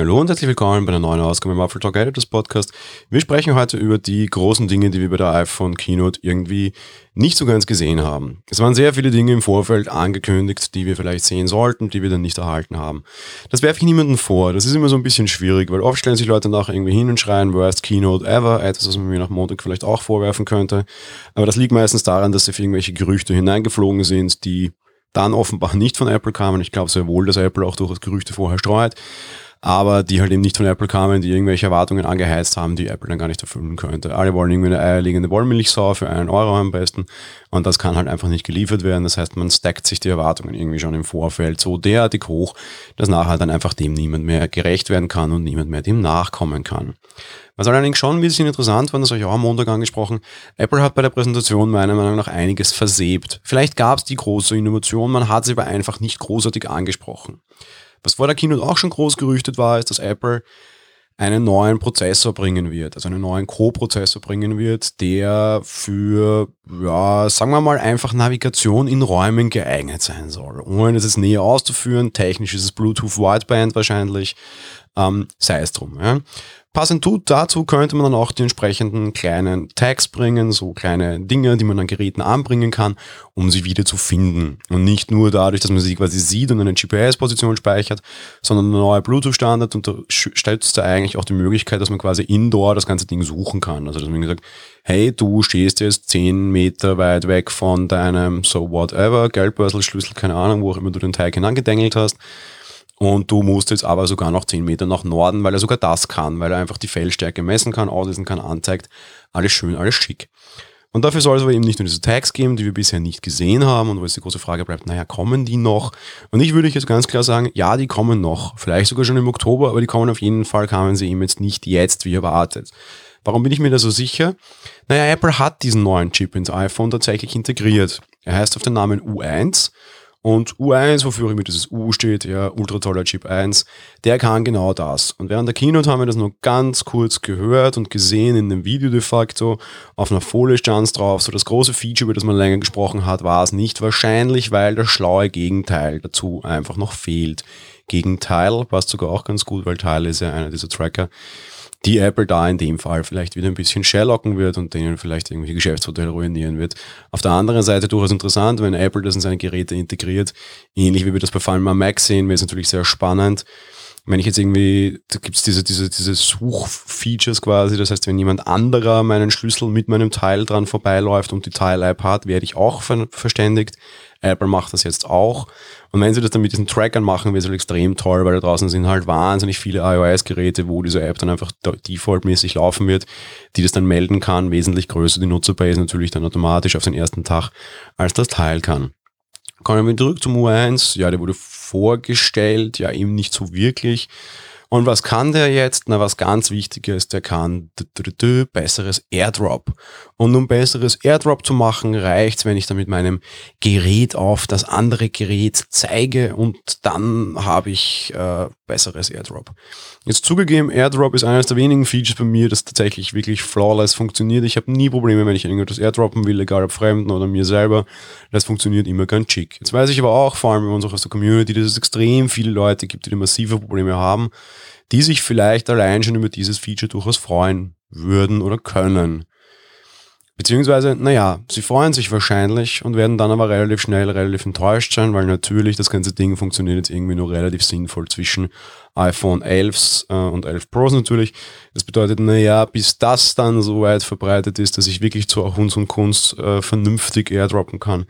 Hallo und herzlich willkommen bei einer neuen Ausgabe im Apple Talk Editors Podcast. Wir sprechen heute über die großen Dinge, die wir bei der iPhone Keynote irgendwie nicht so ganz gesehen haben. Es waren sehr viele Dinge im Vorfeld angekündigt, die wir vielleicht sehen sollten, die wir dann nicht erhalten haben. Das werfe ich niemandem vor. Das ist immer so ein bisschen schwierig, weil oft stellen sich Leute nachher irgendwie hin und schreien, worst Keynote ever, etwas, was man mir nach Montag vielleicht auch vorwerfen könnte. Aber das liegt meistens daran, dass sie für irgendwelche Gerüchte hineingeflogen sind, die dann offenbar nicht von Apple kamen. Ich glaube sehr wohl, dass Apple auch durchaus Gerüchte vorher streut aber die halt eben nicht von Apple kamen, die irgendwelche Erwartungen angeheizt haben, die Apple dann gar nicht erfüllen könnte. Alle wollen irgendwie eine eierlegende Wollmilchsau für einen Euro am besten und das kann halt einfach nicht geliefert werden. Das heißt, man stackt sich die Erwartungen irgendwie schon im Vorfeld so derartig hoch, dass nachher dann einfach dem niemand mehr gerecht werden kann und niemand mehr dem nachkommen kann. Was allerdings schon ein bisschen interessant war, das habe ich auch am Montag angesprochen, Apple hat bei der Präsentation meiner Meinung nach einiges versebt. Vielleicht gab es die große Innovation, man hat sie aber einfach nicht großartig angesprochen. Was vor der Keynote auch schon groß gerüchtet war, ist, dass Apple einen neuen Prozessor bringen wird, also einen neuen Co-Prozessor bringen wird, der für, ja, sagen wir mal, einfach Navigation in Räumen geeignet sein soll. Ohne das näher auszuführen, technisch ist es Bluetooth Wideband wahrscheinlich, ähm, sei es drum. Ja. Passend dazu könnte man dann auch die entsprechenden kleinen Tags bringen, so kleine Dinge, die man an Geräten anbringen kann, um sie wieder zu finden. Und nicht nur dadurch, dass man sie quasi sieht und eine GPS-Position speichert, sondern ein neuer Bluetooth-Standard unterstützt da eigentlich auch die Möglichkeit, dass man quasi indoor das ganze Ding suchen kann. Also dass man gesagt, hey, du stehst jetzt 10 Meter weit weg von deinem so whatever, Geldbörselschlüssel, keine Ahnung, wo auch immer du den Teig hinangedengelt hast und du musst jetzt aber sogar noch 10 Meter nach Norden, weil er sogar das kann, weil er einfach die Fellstärke messen kann, auslesen kann, anzeigt. Alles schön, alles schick. Und dafür soll es aber eben nicht nur diese Tags geben, die wir bisher nicht gesehen haben und wo jetzt die große Frage bleibt, naja, kommen die noch? Und ich würde jetzt ganz klar sagen, ja, die kommen noch. Vielleicht sogar schon im Oktober, aber die kommen auf jeden Fall, kamen sie eben jetzt nicht jetzt, wie erwartet. Warum bin ich mir da so sicher? Naja, Apple hat diesen neuen Chip ins iPhone tatsächlich integriert. Er heißt auf den Namen U1 und U1, wofür immer dieses U steht, ja, ultra toller Chip 1, der kann genau das. Und während der Keynote haben wir das nur ganz kurz gehört und gesehen in dem Video de facto. Auf einer Folie stand es drauf. So das große Feature, über das man länger gesprochen hat, war es nicht. Wahrscheinlich, weil das schlaue Gegenteil dazu einfach noch fehlt. Gegenteil passt sogar auch ganz gut, weil Teil ist ja einer dieser Tracker die Apple da in dem Fall vielleicht wieder ein bisschen sherlocken wird und denen vielleicht irgendwie Geschäftsmodelle ruinieren wird. Auf der anderen Seite durchaus interessant, wenn Apple das in seine Geräte integriert, ähnlich wie wir das bei Fallen Mac sehen, wäre es natürlich sehr spannend. Wenn ich jetzt irgendwie, da gibt es diese, diese, diese Suchfeatures quasi, das heißt, wenn jemand anderer meinen Schlüssel mit meinem Teil dran vorbeiläuft und die Teil-App hat, werde ich auch ver verständigt. Apple macht das jetzt auch. Und wenn sie das dann mit diesen Trackern machen, wäre es halt extrem toll, weil da draußen sind halt wahnsinnig viele iOS-Geräte, wo diese App dann einfach defaultmäßig laufen wird, die das dann melden kann, wesentlich größer die Nutzerbase natürlich dann automatisch auf den ersten Tag, als das Teil kann. Kommen wir zurück zum U1. Ja, der wurde vorgestellt, ja eben nicht so wirklich. Und was kann der jetzt? Na, was ganz wichtig ist, der kann besseres Airdrop. Und um besseres Airdrop zu machen, reicht's, wenn ich dann mit meinem Gerät auf das andere Gerät zeige und dann habe ich äh, besseres Airdrop. Jetzt zugegeben, Airdrop ist eines der wenigen Features bei mir, das tatsächlich wirklich flawless funktioniert. Ich habe nie Probleme, wenn ich irgendetwas airdroppen will, egal ob Fremden oder mir selber. Das funktioniert immer ganz schick. Jetzt weiß ich aber auch, vor allem bei uns auch aus der Community, dass es extrem viele Leute gibt, die massive Probleme haben die sich vielleicht allein schon über dieses Feature durchaus freuen würden oder können. Beziehungsweise, naja, sie freuen sich wahrscheinlich und werden dann aber relativ schnell relativ enttäuscht sein, weil natürlich das ganze Ding funktioniert jetzt irgendwie nur relativ sinnvoll zwischen iPhone 11 äh, und 11 Pros natürlich. Das bedeutet, naja, bis das dann so weit verbreitet ist, dass ich wirklich zu Hunds und Kunst äh, vernünftig airdroppen kann,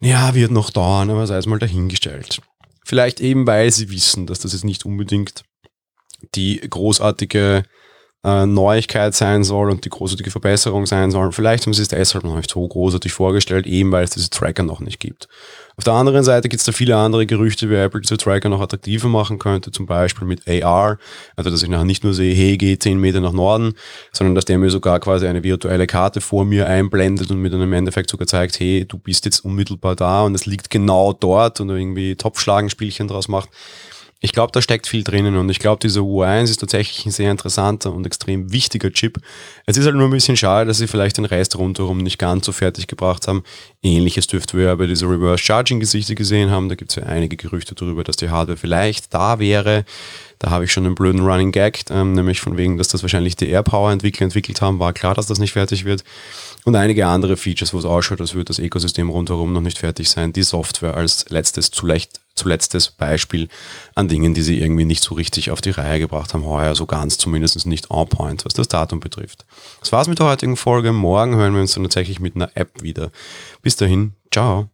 ja, wird noch dauern, aber sei es mal dahingestellt. Vielleicht eben, weil sie wissen, dass das jetzt nicht unbedingt die großartige äh, Neuigkeit sein soll und die großartige Verbesserung sein soll. Vielleicht haben sie es deshalb noch nicht so großartig vorgestellt, eben weil es diese Tracker noch nicht gibt. Auf der anderen Seite gibt es da viele andere Gerüchte, wie Apple diese Tracker noch attraktiver machen könnte, zum Beispiel mit AR, also dass ich nachher nicht nur sehe, hey, geh 10 Meter nach Norden, sondern dass der mir sogar quasi eine virtuelle Karte vor mir einblendet und mir dann im Endeffekt sogar zeigt, hey, du bist jetzt unmittelbar da und es liegt genau dort und irgendwie Topfschlagenspielchen draus macht. Ich glaube, da steckt viel drinnen und ich glaube, dieser U1 ist tatsächlich ein sehr interessanter und extrem wichtiger Chip. Es ist halt nur ein bisschen schade, dass sie vielleicht den Rest rundherum nicht ganz so fertig gebracht haben. Ähnliches dürften wir ja bei dieser Reverse Charging Gesichter gesehen haben. Da gibt es ja einige Gerüchte darüber, dass die Hardware vielleicht da wäre. Da habe ich schon einen blöden Running Gag, ähm, nämlich von wegen, dass das wahrscheinlich die AirPower-Entwickler entwickelt haben. War klar, dass das nicht fertig wird. Und einige andere Features, wo es ausschaut, als würde das Ökosystem rundherum noch nicht fertig sein. Die Software als letztes zuletzt zuletztes Beispiel an Dingen, die sie irgendwie nicht so richtig auf die Reihe gebracht haben, heuer so ganz zumindest nicht on point, was das Datum betrifft. Das war's mit der heutigen Folge. Morgen hören wir uns dann tatsächlich mit einer App wieder. Bis dahin, ciao.